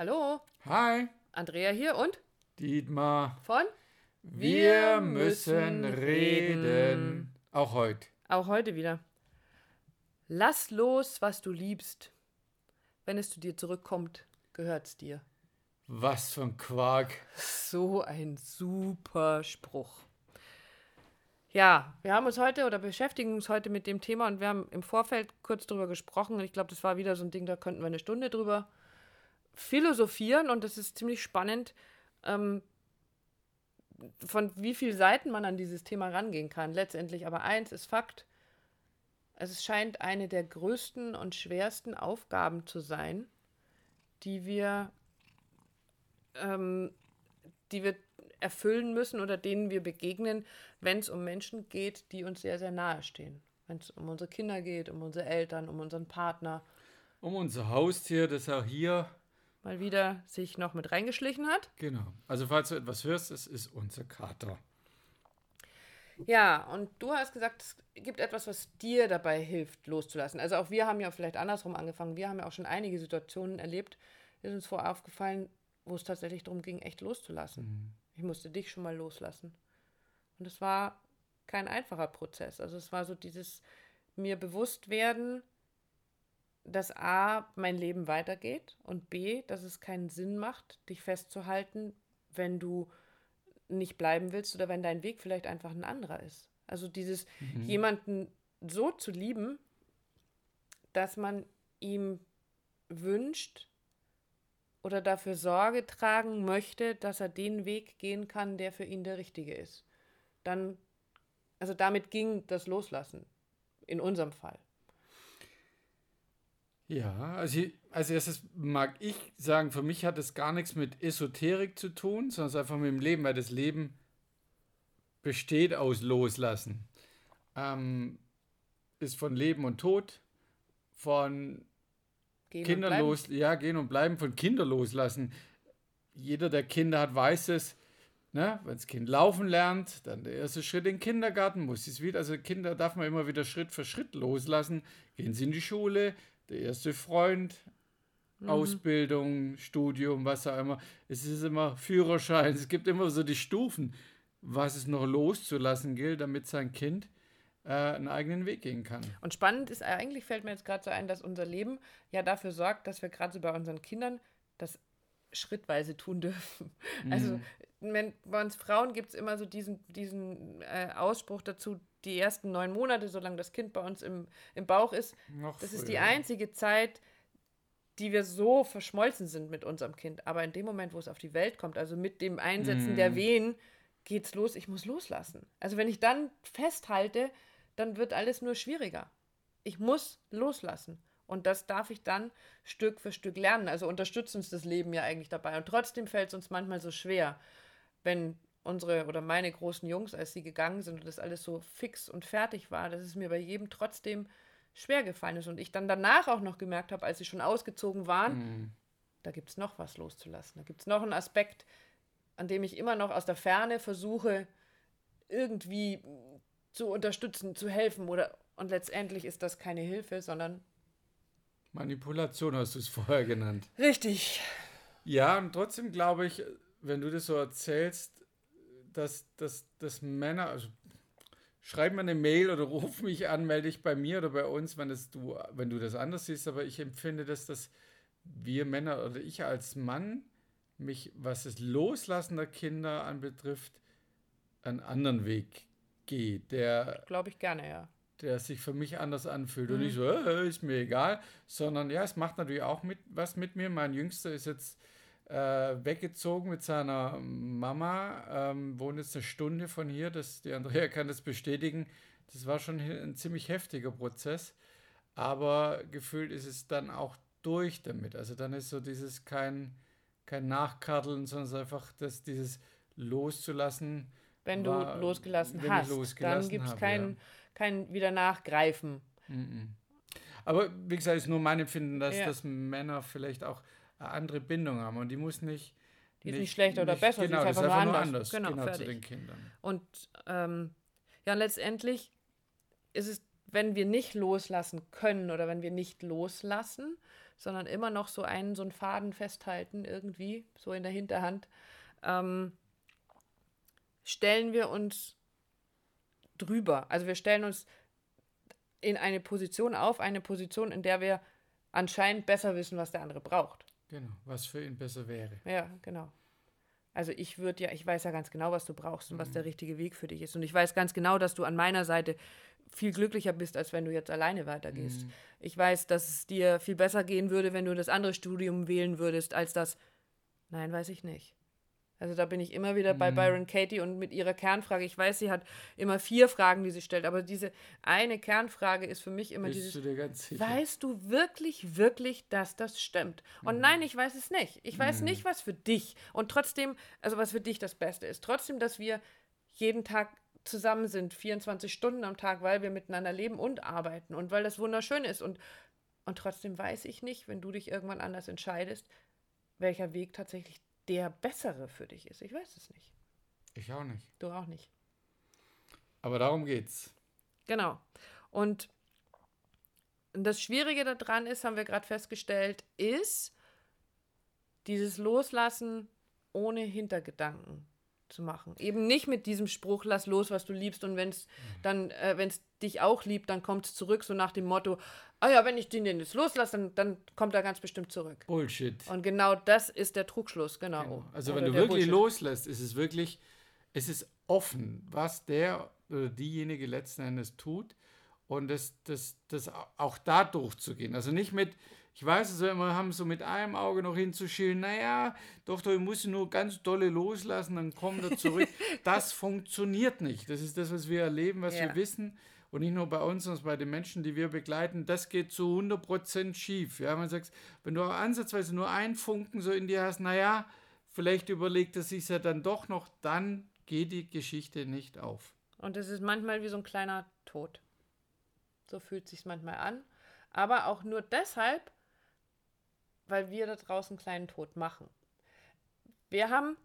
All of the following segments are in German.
Hallo, Hi, Andrea hier und Dietmar. von Wir müssen reden. Auch heute. Auch heute wieder. Lass los, was du liebst. Wenn es zu dir zurückkommt, gehört's dir. Was für ein Quark. So ein super Spruch. Ja, wir haben uns heute oder beschäftigen uns heute mit dem Thema und wir haben im Vorfeld kurz drüber gesprochen und ich glaube, das war wieder so ein Ding, da könnten wir eine Stunde drüber philosophieren und das ist ziemlich spannend, ähm, von wie vielen Seiten man an dieses Thema rangehen kann. Letztendlich aber eins ist Fakt, es scheint eine der größten und schwersten Aufgaben zu sein, die wir, ähm, die wir erfüllen müssen oder denen wir begegnen, wenn es um Menschen geht, die uns sehr, sehr nahe stehen. Wenn es um unsere Kinder geht, um unsere Eltern, um unseren Partner, Um unser Haustier, das auch hier. Mal wieder sich noch mit reingeschlichen hat. Genau. Also, falls du etwas hörst, es ist unser Kater. Ja, und du hast gesagt, es gibt etwas, was dir dabei hilft, loszulassen. Also auch wir haben ja vielleicht andersrum angefangen. Wir haben ja auch schon einige Situationen erlebt, ist uns vorher aufgefallen, wo es tatsächlich darum ging, echt loszulassen. Ich musste dich schon mal loslassen. Und es war kein einfacher Prozess. Also es war so dieses mir bewusst werden, dass A, mein Leben weitergeht und B, dass es keinen Sinn macht, dich festzuhalten, wenn du nicht bleiben willst oder wenn dein Weg vielleicht einfach ein anderer ist. Also dieses jemanden so zu lieben, dass man ihm wünscht oder dafür Sorge tragen möchte, dass er den Weg gehen kann, der für ihn der richtige ist. Dann, also damit ging das Loslassen in unserem Fall. Ja, also als erstes mag ich sagen, für mich hat es gar nichts mit Esoterik zu tun, sondern es ist einfach mit dem Leben, weil das Leben besteht aus Loslassen. Ähm, ist von Leben und Tod, von Gehen und Kinder bleiben. los, ja, gehen und bleiben, von Kinder loslassen. Jeder, der Kinder hat, weiß es. Ne? Wenn das Kind laufen lernt, dann der erste Schritt in den Kindergarten, muss es wieder, also Kinder darf man immer wieder Schritt für Schritt loslassen. Gehen sie in die Schule, der erste Freund, Ausbildung, Studium, was auch immer. Es ist immer Führerschein, es gibt immer so die Stufen, was es noch loszulassen gilt, damit sein Kind äh, einen eigenen Weg gehen kann. Und spannend ist, eigentlich fällt mir jetzt gerade so ein, dass unser Leben ja dafür sorgt, dass wir gerade so bei unseren Kindern das schrittweise tun dürfen. Also wenn, bei uns Frauen gibt es immer so diesen, diesen äh, Ausspruch dazu, die ersten neun Monate, solange das Kind bei uns im, im Bauch ist, Noch das ist die früher. einzige Zeit, die wir so verschmolzen sind mit unserem Kind. Aber in dem Moment, wo es auf die Welt kommt, also mit dem Einsetzen der Wehen, geht's los, ich muss loslassen. Also wenn ich dann festhalte, dann wird alles nur schwieriger. Ich muss loslassen. Und das darf ich dann Stück für Stück lernen. Also unterstützt uns das Leben ja eigentlich dabei. Und trotzdem fällt es uns manchmal so schwer, wenn unsere oder meine großen Jungs, als sie gegangen sind und das alles so fix und fertig war, dass es mir bei jedem trotzdem schwer gefallen ist. Und ich dann danach auch noch gemerkt habe, als sie schon ausgezogen waren, da gibt es noch was loszulassen. Da gibt es noch einen Aspekt, an dem ich immer noch aus der Ferne versuche, irgendwie zu unterstützen, zu helfen. Oder, und letztendlich ist das keine Hilfe, sondern Manipulation hast du es vorher genannt. richtig. Ja, und trotzdem glaube ich, wenn du das so erzählst, dass, dass, dass Männer, also schreib mir eine Mail oder ruf mich an, melde dich bei mir oder bei uns, wenn, das du, wenn du das anders siehst, aber ich empfinde das, dass wir Männer oder ich als Mann mich, was das Loslassen der Kinder anbetrifft, einen anderen Weg geht, der Glaube ich gerne, ja. Der sich für mich anders anfühlt. Und nicht so, äh, ist mir egal, sondern ja, es macht natürlich auch mit, was mit mir. Mein Jüngster ist jetzt äh, weggezogen mit seiner Mama, ähm, wohnt jetzt eine Stunde von hier. Das, die Andrea kann das bestätigen. Das war schon ein ziemlich heftiger Prozess. Aber gefühlt ist es dann auch durch damit. Also dann ist so dieses kein, kein Nachkarteln, sondern es ist einfach das, dieses loszulassen. Wenn du war- losgelassen wenn hast, dann losgelassen gibt es kein, ja. kein wieder Nachgreifen. Aber wie gesagt, ist nur mein Empfinden, dass, Ja. dass Männer vielleicht auch eine andere Bindung haben und die muss nicht. Die ist nicht schlechter oder besser, sie Genau, ist das ist einfach einfach nur nur anders. anders. Genau, Genau, zu den Kindern. Und ähm, ja, letztendlich ist es wenn wir nicht loslassen können oder wenn wir nicht loslassen, sondern immer noch so einen, so einen Faden festhalten, irgendwie, so in der Hinterhand, ähm, stellen wir uns drüber. Also wir stellen uns in eine Position auf, eine Position, in der wir anscheinend besser wissen, was der andere braucht. Genau, was für ihn besser wäre. Ja, genau. Also ich würde ja, ich weiß ja ganz genau, was du brauchst und mhm. was der richtige Weg für dich ist. Und ich weiß ganz genau, dass du an meiner Seite viel glücklicher bist, als wenn du jetzt alleine weitergehst. Mhm. Ich weiß, dass es dir viel besser gehen würde, wenn du das andere Studium wählen würdest, als das. Nein, weiß ich nicht. Also da bin ich immer wieder bei mhm. Byron Katie und mit ihrer Kernfrage. Ich weiß, sie hat immer vier Fragen, die sie stellt, aber diese eine Kernfrage ist für mich immer Bist dieses. Du? Weißt du wirklich, wirklich, dass das stimmt? Und mhm. nein, ich weiß es nicht. Ich weiß mhm. nicht, was für dich und trotzdem, also was für dich das Beste ist. Trotzdem, dass wir jeden Tag zusammen sind, 24 Stunden am Tag, weil wir miteinander leben und arbeiten und weil das wunderschön ist. Und, und trotzdem weiß ich nicht, wenn du dich irgendwann anders entscheidest, welcher Weg tatsächlich der bessere für dich ist. Ich weiß es nicht. Ich auch nicht. Du auch nicht. Aber darum geht's. Genau. Und das Schwierige daran ist, haben wir gerade festgestellt, ist dieses Loslassen ohne Hintergedanken zu machen. Eben nicht mit diesem Spruch, lass los, was du liebst und wenn es mhm. dann, äh, wenn es dich auch liebt, dann kommt es zurück, so nach dem Motto, ah ja, wenn ich den jetzt loslasse, dann, dann kommt er ganz bestimmt zurück. Bullshit. Und genau das ist der Trugschluss, genau. genau. Also oder wenn du wirklich Bullshit. loslässt, ist es wirklich, es ist offen, was der oder diejenige letzten Endes tut und das, das, das auch da durchzugehen. Also nicht mit, ich weiß es, wir haben so mit einem Auge noch hinzuschielen, naja, doch, doch, ich muss nur ganz dolle loslassen, dann kommt er zurück. das funktioniert nicht. Das ist das, was wir erleben, was ja. wir wissen. Und nicht nur bei uns, sondern bei den Menschen, die wir begleiten, das geht zu 100% schief. Ja, man sagt, wenn du auch ansatzweise nur einen Funken so in dir hast, naja, vielleicht überlegt er sich ja dann doch noch, dann geht die Geschichte nicht auf. Und es ist manchmal wie so ein kleiner Tod. So fühlt es sich manchmal an. Aber auch nur deshalb, weil wir da draußen einen kleinen Tod machen. Wir haben,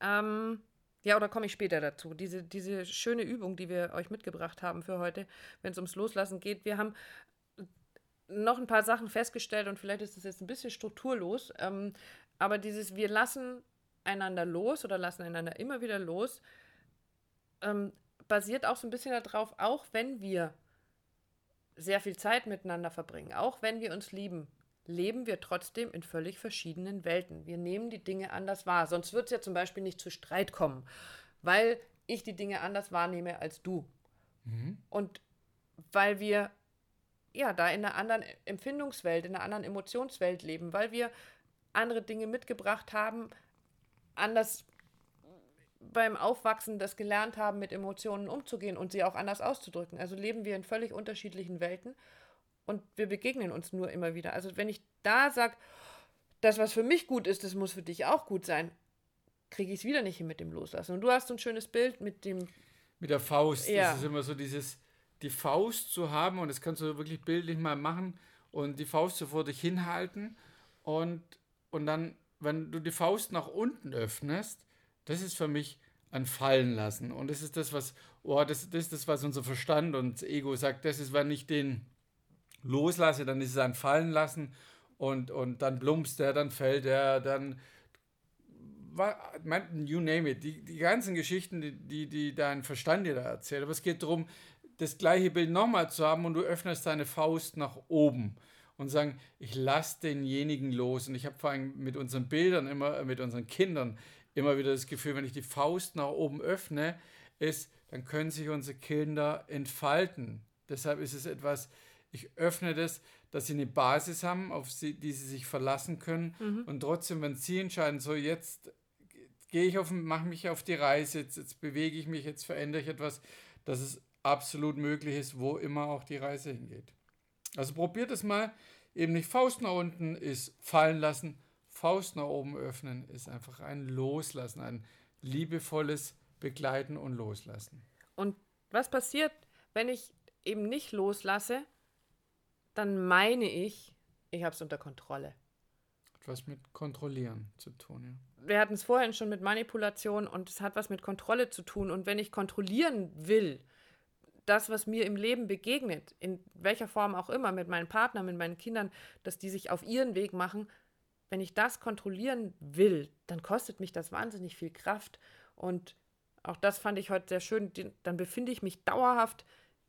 ähm, ja, oder komme ich später dazu, diese, diese schöne Übung, die wir euch mitgebracht haben für heute, wenn es ums Loslassen geht. Wir haben noch ein paar Sachen festgestellt und vielleicht ist es jetzt ein bisschen strukturlos, ähm, aber dieses, wir lassen einander los oder lassen einander immer wieder los, ähm, basiert auch so ein bisschen darauf, auch wenn wir sehr viel Zeit miteinander verbringen, auch wenn wir uns lieben, leben wir trotzdem in völlig verschiedenen Welten. Wir nehmen die Dinge anders wahr. Sonst wird es ja zum Beispiel nicht zu Streit kommen, weil ich die Dinge anders wahrnehme als du. Mhm. Und weil wir ja da in einer anderen Empfindungswelt, in einer anderen Emotionswelt leben, weil wir andere Dinge mitgebracht haben, anders beim Aufwachsen das gelernt haben, mit Emotionen umzugehen und sie auch anders auszudrücken. Also leben wir in völlig unterschiedlichen Welten und wir begegnen uns nur immer wieder. Also wenn ich da sage, das, was für mich gut ist, das muss für dich auch gut sein, kriege ich es wieder nicht hin mit dem Loslassen. Und du hast so ein schönes Bild mit dem... Mit der Faust. Ja. Das ist immer so dieses, die Faust zu haben und das kannst du wirklich bildlich mal machen und die Faust so vor dich hinhalten und, und dann, wenn du die Faust nach unten öffnest, das ist für mich ein Fallen lassen. Und das ist das, was, oh, das, das ist das, was unser Verstand und Ego sagt, das ist, wenn ich den loslasse, dann ist es ein Fallen lassen und, und dann plumpst der, dann fällt er, dann you name it, die, die ganzen Geschichten, die, die, dein Verstand dir da erzählt. Aber es geht darum, das gleiche Bild nochmal zu haben und du öffnest deine Faust nach oben und sagen, ich lasse denjenigen los. Und ich habe vor allem mit unseren Bildern immer, mit unseren Kindern immer wieder das Gefühl, wenn ich die Faust nach oben öffne, ist, dann können sich unsere Kinder entfalten. Deshalb ist es etwas, ich öffne das, dass sie eine Basis haben, auf sie, die sie sich verlassen können. Mhm. Und trotzdem, wenn sie entscheiden, so jetzt gehe ich auf, mache mich auf die Reise, jetzt, jetzt bewege ich mich, jetzt verändere ich etwas, dass es absolut möglich ist, wo immer auch die Reise hingeht. Also probiert es mal. Eben nicht Faust nach unten ist fallen lassen, Faust nach oben öffnen ist einfach ein Loslassen, ein liebevolles Begleiten und Loslassen. Und was passiert, wenn ich eben nicht loslasse? Dann meine ich, ich habe es unter Kontrolle. Was mit Kontrollieren zu tun, ja. Wir hatten es vorhin schon mit Manipulation und es hat was mit Kontrolle zu tun. Und wenn ich kontrollieren will, das, was mir im Leben begegnet, in welcher Form auch immer, mit meinen Partnern, mit meinen Kindern, dass die sich auf ihren Weg machen, wenn ich das kontrollieren will, dann kostet mich das wahnsinnig viel Kraft. Und auch das fand ich heute sehr schön. Dann befinde ich mich dauerhaft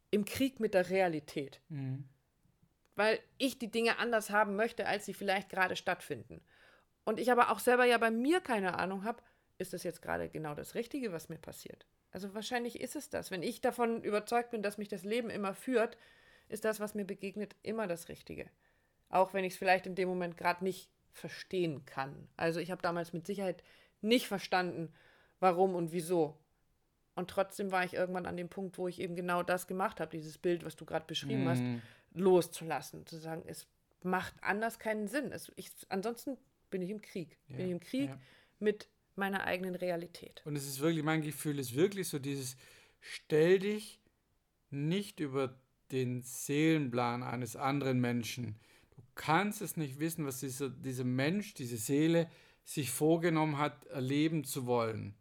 im Krieg mit der Realität. Mhm. Weil ich die Dinge anders haben möchte, als sie vielleicht gerade stattfinden. Und ich aber auch selber ja bei mir keine Ahnung habe, ist das jetzt gerade genau das Richtige, was mir passiert. Also wahrscheinlich ist es das. Wenn ich davon überzeugt bin, dass mich das Leben immer führt, ist das, was mir begegnet, immer das Richtige. Auch wenn ich es vielleicht in dem Moment gerade nicht verstehen kann. Also ich habe damals mit Sicherheit nicht verstanden, warum und wieso. Und trotzdem war ich irgendwann an dem Punkt, wo ich eben genau das gemacht habe, dieses Bild, was du gerade beschrieben mm. hast, mhm. Loszulassen. Zu sagen, es macht anders keinen Sinn. Es, ich, ansonsten bin ich im Krieg. Ja, bin ich im Krieg ja. mit meiner eigenen Realität. Und es ist wirklich, mein Gefühl ist wirklich so dieses, stell dich nicht über den Seelenplan eines anderen Menschen. Du kannst es nicht wissen, was dieser, dieser Mensch, diese Seele sich vorgenommen hat, erleben zu wollen.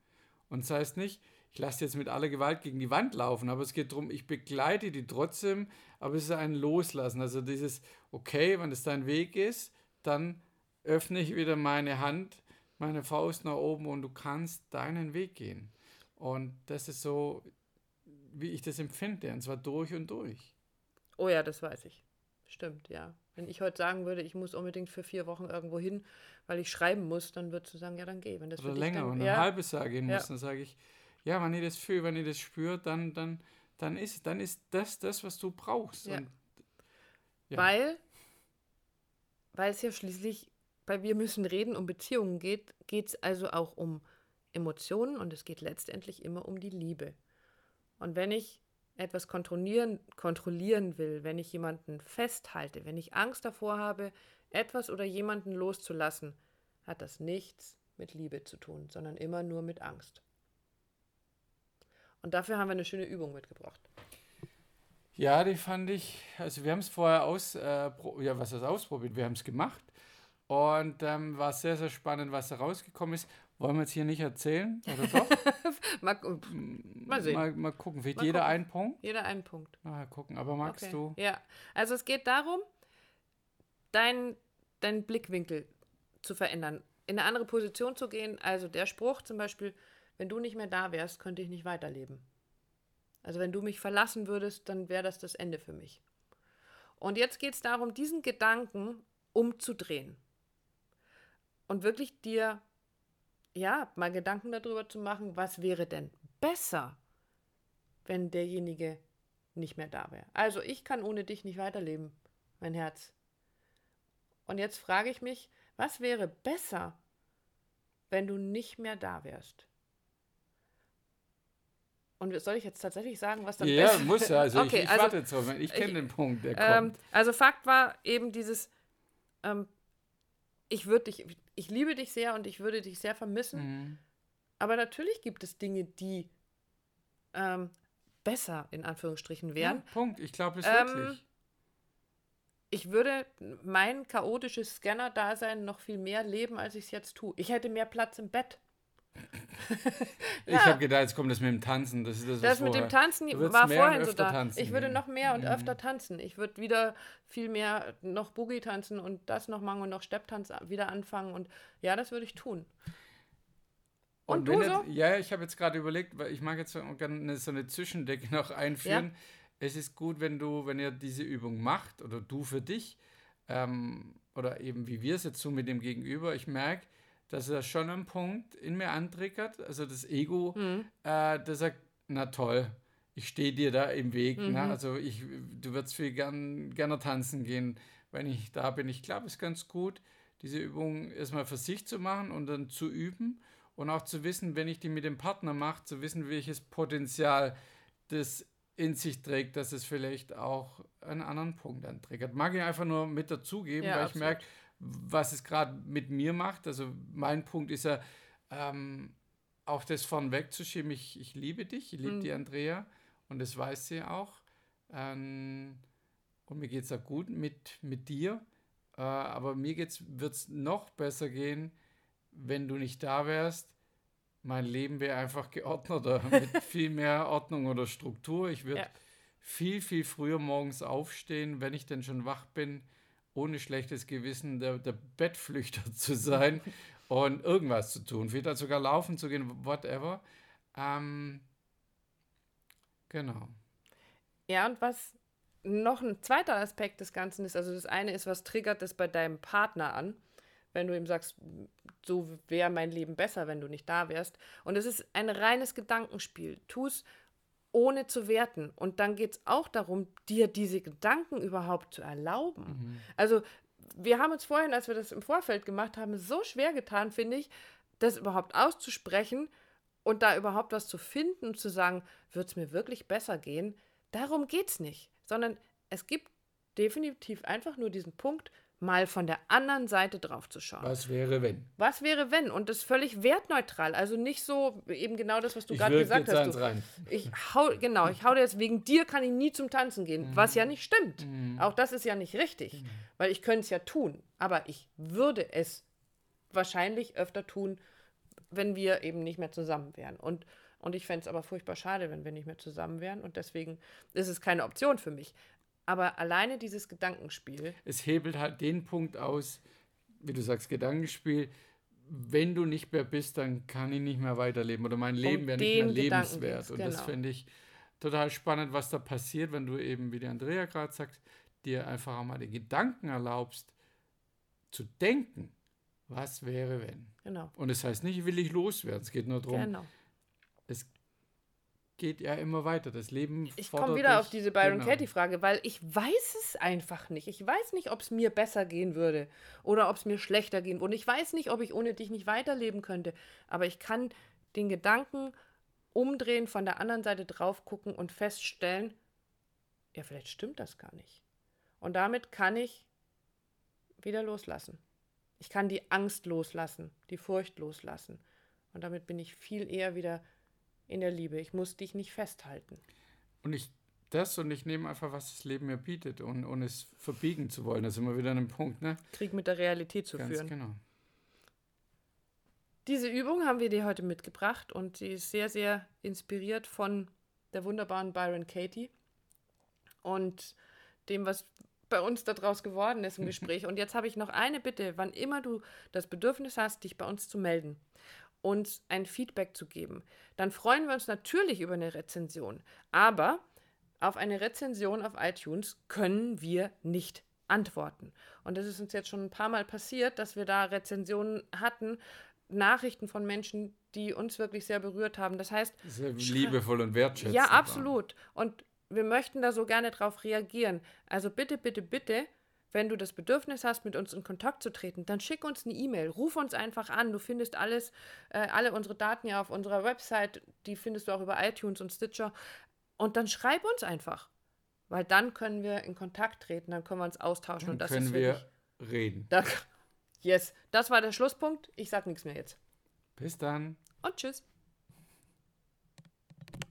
Und das heißt nicht, ich lasse jetzt mit aller Gewalt gegen die Wand laufen, aber es geht darum, ich begleite die trotzdem, aber es ist ein Loslassen. Also dieses, okay, wenn es dein Weg ist, dann öffne ich wieder meine Hand meine Faust nach oben und du kannst deinen Weg gehen. Und das ist so, wie ich das empfinde, und zwar durch und durch. Oh ja, das weiß ich. Stimmt, ja. Wenn ich heute sagen würde, ich muss unbedingt für vier Wochen irgendwo hin, weil ich schreiben muss, dann würdest du sagen, ja, dann geh. Wenn das Oder länger dann, und ja. ein halbes Jahr gehen muss, dann sage ich, ja, wenn ihr das fühlt, wenn ihr das spürt, dann, dann, dann, ist, dann ist das das, was du brauchst. Ja. Und, ja. Weil, weil es ja schließlich bei Wir müssen reden um Beziehungen geht, geht es also auch um Emotionen und es geht letztendlich immer um die Liebe. Und wenn ich etwas kontrollieren, kontrollieren will, wenn ich jemanden festhalte, wenn ich Angst davor habe, etwas oder jemanden loszulassen, hat das nichts mit Liebe zu tun, sondern immer nur mit Angst. Und dafür haben wir eine schöne Übung mitgebracht. Ja, die fand ich, also wir haben es vorher aus, äh, ja, was heißt ausprobiert, wir haben es gemacht und ähm, war sehr, sehr spannend, was da rausgekommen ist. Wollen wir jetzt hier nicht erzählen, oder doch? mal, mal, sehen. Mal, mal gucken. Wird jeder gucken. einen Punkt? Jeder einen Punkt. Mal gucken. Aber magst okay. du? Ja, also es geht darum, deinen dein Blickwinkel zu verändern, in eine andere Position zu gehen. Also der Spruch zum Beispiel, wenn du nicht mehr da wärst, könnte ich nicht weiterleben. Also wenn du mich verlassen würdest, dann wäre das das Ende für mich. Und jetzt geht es darum, diesen Gedanken umzudrehen und wirklich dir ja mal Gedanken darüber zu machen, was wäre denn besser, wenn derjenige nicht mehr da wäre. Also ich kann ohne dich nicht weiterleben, mein Herz. Und jetzt frage ich mich, was wäre besser, wenn du nicht mehr da wärst? Und soll ich jetzt tatsächlich sagen, was dann Ja, muss ja. Also okay, ich, ich also, warte jetzt drauf. Ich kenne den Punkt, der ähm, kommt. Also Fakt war eben dieses, ähm, ich würde dich, ich liebe dich sehr und ich würde dich sehr vermissen. Mhm. Aber natürlich gibt es Dinge, die ähm, besser in Anführungsstrichen wären. Ja, Punkt. Ich glaube es ähm, wirklich. Ich würde mein chaotisches Scanner-Dasein noch viel mehr leben, als ich es jetzt tue. Ich hätte mehr Platz im Bett. Ich ja. habe gedacht, jetzt kommt das mit dem Tanzen. Das, ist das, das mit dem Tanzen war vorhin so da. Tanzen. Ich würde noch mehr und mhm. öfter tanzen. Ich würde wieder viel mehr noch Boogie tanzen und das noch machen und noch Stepptanz wieder anfangen. Und ja, das würde ich tun. Und, und du so? Jetzt, ja, ich habe jetzt gerade überlegt, weil ich mag jetzt so eine, so eine Zwischendecke noch einführen. Ja. Es ist gut, wenn du, wenn ihr diese Übung macht oder du für dich ähm, oder eben wie wir es jetzt so mit dem Gegenüber, ich merke, dass er schon einen Punkt in mir antriggert, also das Ego, mhm. äh, das sagt, na toll, ich stehe dir da im Weg. Mhm. Ne? Also ich, du würdest viel gern, gerne tanzen gehen, wenn ich da bin. Ich glaube, es ist ganz gut, diese Übung erstmal für sich zu machen und dann zu üben und auch zu wissen, wenn ich die mit dem Partner mache, zu wissen, welches Potenzial das in sich trägt, dass es vielleicht auch einen anderen Punkt antriggert. Mag ich einfach nur mit dazugeben, ja, weil absolut. ich merke, was es gerade mit mir macht. Also mein Punkt ist ja, ähm, auch das von wegzuschieben. Ich, ich liebe dich, ich liebe mhm. die Andrea und das weiß sie auch. Ähm, und mir geht es auch gut mit, mit dir. Äh, aber mir wird es noch besser gehen, wenn du nicht da wärst. Mein Leben wäre einfach geordneter, mit viel mehr Ordnung oder Struktur. Ich würde ja. viel, viel früher morgens aufstehen, wenn ich denn schon wach bin, ohne schlechtes Gewissen der, der Bettflüchter zu sein und irgendwas zu tun. Vielleicht sogar laufen zu gehen, whatever. Ähm, genau. Ja, und was noch ein zweiter Aspekt des Ganzen ist, also das eine ist, was triggert das bei deinem Partner an, wenn du ihm sagst, so wäre mein Leben besser, wenn du nicht da wärst. Und es ist ein reines Gedankenspiel. Tu es ohne zu werten. Und dann geht es auch darum, dir diese Gedanken überhaupt zu erlauben. Mhm. Also wir haben uns vorhin, als wir das im Vorfeld gemacht haben, so schwer getan, finde ich, das überhaupt auszusprechen und da überhaupt was zu finden und zu sagen, wird es mir wirklich besser gehen? Darum geht es nicht, sondern es gibt definitiv einfach nur diesen Punkt, mal von der anderen Seite drauf zu schauen. Was wäre, wenn? Was wäre, wenn? Und das völlig wertneutral. Also nicht so, eben genau das, was du gerade gesagt hast. Du, rein. Ich hau, genau, ich hau dir jetzt, wegen dir kann ich nie zum Tanzen gehen, mhm. was ja nicht stimmt. Mhm. Auch das ist ja nicht richtig, mhm. weil ich könnte es ja tun, aber ich würde es wahrscheinlich öfter tun, wenn wir eben nicht mehr zusammen wären. Und, und ich fände es aber furchtbar schade, wenn wir nicht mehr zusammen wären. Und deswegen ist es keine Option für mich. Aber alleine dieses Gedankenspiel. Es hebelt halt den Punkt aus, wie du sagst, Gedankenspiel. Wenn du nicht mehr bist, dann kann ich nicht mehr weiterleben oder mein Leben wäre nicht mehr lebenswert. Und genau. das finde ich total spannend, was da passiert, wenn du eben, wie die Andrea gerade sagt, dir einfach mal den Gedanken erlaubst, zu denken, was wäre, wenn. Genau. Und es das heißt nicht, will ich loswerden. Es geht nur darum, genau. es geht ja immer weiter. Das Leben Ich komme wieder dich, auf diese Byron genau. Katie-Frage, weil ich weiß es einfach nicht. Ich weiß nicht, ob es mir besser gehen würde oder ob es mir schlechter gehen würde. Und ich weiß nicht, ob ich ohne dich nicht weiterleben könnte. Aber ich kann den Gedanken umdrehen, von der anderen Seite drauf gucken und feststellen, ja, vielleicht stimmt das gar nicht. Und damit kann ich wieder loslassen. Ich kann die Angst loslassen, die Furcht loslassen. Und damit bin ich viel eher wieder in der Liebe. Ich muss dich nicht festhalten. Und ich das und ich nehme einfach, was das Leben mir bietet, und, ohne es verbiegen zu wollen. Das ist immer wieder ein Punkt, ne? Krieg mit der Realität zu Ganz führen. genau. Diese Übung haben wir dir heute mitgebracht und sie ist sehr, sehr inspiriert von der wunderbaren Byron Katie und dem, was bei uns daraus geworden ist im Gespräch. Und jetzt habe ich noch eine Bitte, wann immer du das Bedürfnis hast, dich bei uns zu melden uns ein Feedback zu geben. Dann freuen wir uns natürlich über eine Rezension. Aber auf eine Rezension auf iTunes können wir nicht antworten. Und das ist uns jetzt schon ein paar Mal passiert, dass wir da Rezensionen hatten, Nachrichten von Menschen, die uns wirklich sehr berührt haben. Das heißt, sehr liebevoll und wertschätzend. Ja, absolut. Und wir möchten da so gerne drauf reagieren. Also bitte, bitte, bitte wenn du das Bedürfnis hast, mit uns in Kontakt zu treten, dann schick uns eine E-Mail, ruf uns einfach an. Du findest alles, äh, alle unsere Daten ja auf unserer Website, die findest du auch über iTunes und Stitcher. Und dann schreib uns einfach, weil dann können wir in Kontakt treten, dann können wir uns austauschen. Dann und das können ist wir reden. Da, yes, das war der Schlusspunkt. Ich sag nichts mehr jetzt. Bis dann. Und tschüss.